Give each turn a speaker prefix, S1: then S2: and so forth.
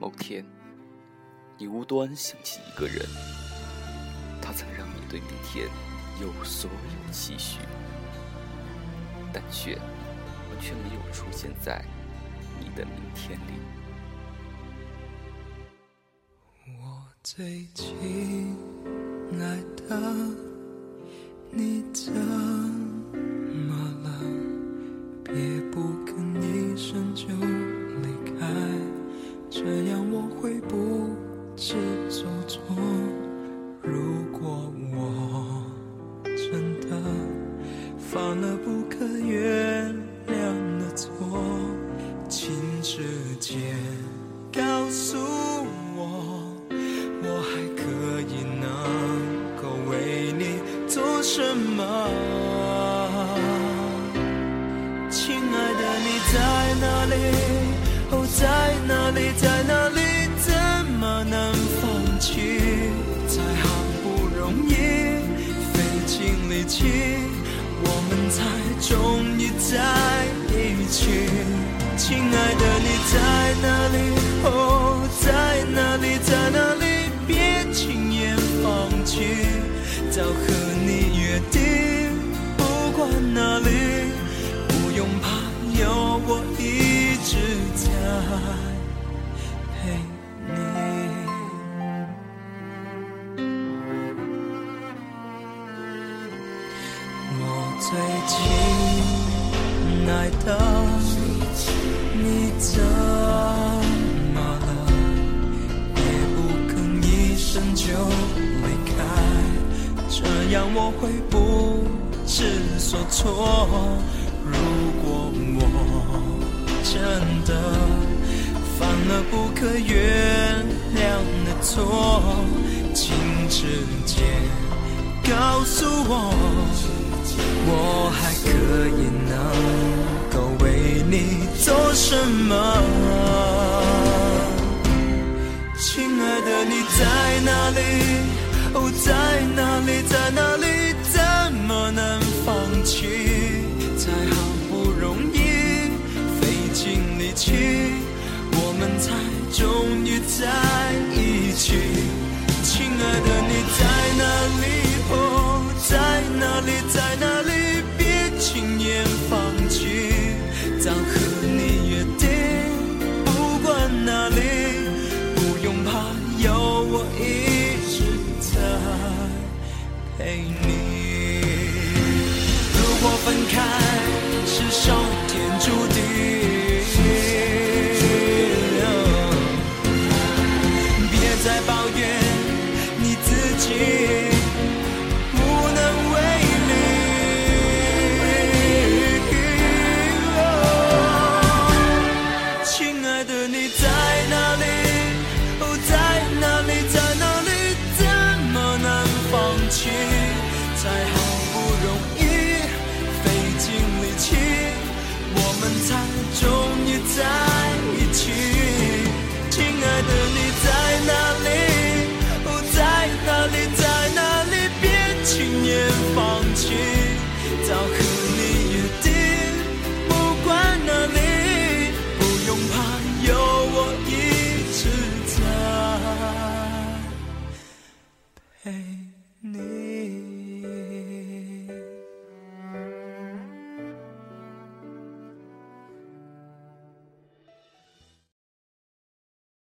S1: 某天，你无端想起一个人，他曾让你对明天有所有期许，但却却没有出现在你的明天里。
S2: 我最亲爱的，你怎不知所措。如果我真的犯了不可原谅的错，请直接告诉我，我还可以能够为你做什么？放弃？才好不容易费尽力气，我们才终于在一起。亲爱的，你在哪里？哦，在哪里，在哪里？别轻言放弃，早和你约定，不管哪里，不用怕，有我一直在最亲爱的，你怎么了？也不吭一声就离开，这样我会不知所措。如果我真的犯了不可原谅的错，请直接告诉我，可以能够为你做什么？亲爱的，你在哪里？哦，在哪里，在哪里？怎么能放弃？才好不容易费尽力气，陪你。如果分开是上天注定，别再抱怨你自己无能为力。亲爱的你在哪里？哦，在哪里？sometimes